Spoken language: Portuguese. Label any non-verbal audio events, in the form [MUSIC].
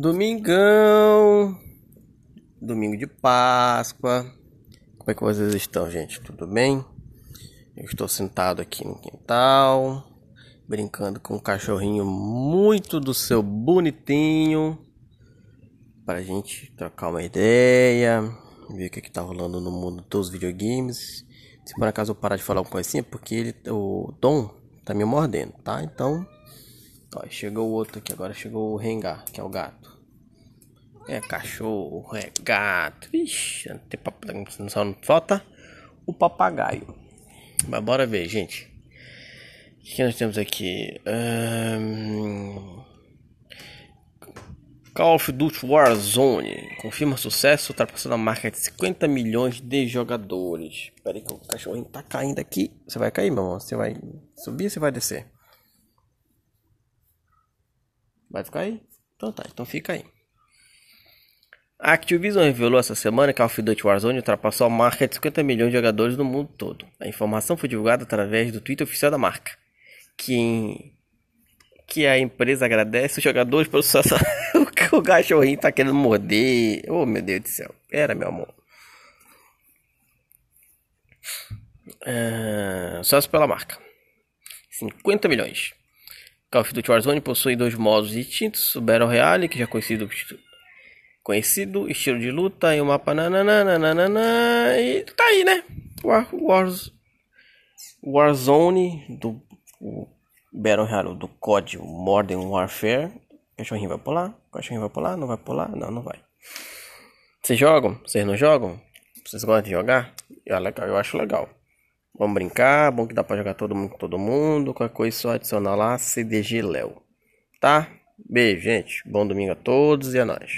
Domingão, domingo de Páscoa. Como é que vocês estão, gente? Tudo bem? Eu estou sentado aqui no quintal, brincando com um cachorrinho muito do seu bonitinho, para gente trocar uma ideia, ver o que, que tá rolando no mundo dos videogames. Se por acaso eu parar de falar um é porque ele, o Dom tá me mordendo, tá? Então Ó, chegou o outro aqui, agora chegou o Rengar, que é o gato. É cachorro, é gato. Vixe, não tem papagaio, só não falta o papagaio. Mas bora ver, gente. O que nós temos aqui? Um... Call of Duty Warzone confirma sucesso, ultrapassando a marca de 50 milhões de jogadores. Espera aí que o cachorrinho tá caindo aqui. Você vai cair, meu irmão? Você vai subir você vai descer? Vai ficar aí? Então tá, então fica aí. A Activision revelou essa semana que Call of Duty Warzone ultrapassou a marca de 50 milhões de jogadores no mundo todo. A informação foi divulgada através do Twitter oficial da marca, que, que a empresa agradece os jogadores pelo sucesso. [LAUGHS] o cachorrinho tá querendo morder. Oh meu Deus do céu. Era meu amor. Uh, sucesso pela marca. 50 milhões. Call of Duty Warzone possui dois modos distintos, o Battle Royale, que já é conhecido, conhecido estilo de luta, e o mapa nananana, e tá aí, né? War, Wars, Warzone, do o Battle Royale do COD Modern Warfare. Cachorrinho vai pular? Cachorrinho vai pular? Não vai pular? Não, não vai. Vocês jogam? Vocês não jogam? Vocês gostam de jogar? Eu, eu acho legal. Vamos brincar, bom que dá pra jogar todo mundo com todo mundo. Qualquer coisa só adicionar lá CDG Léo. Tá? Beijo, gente. Bom domingo a todos e a nós.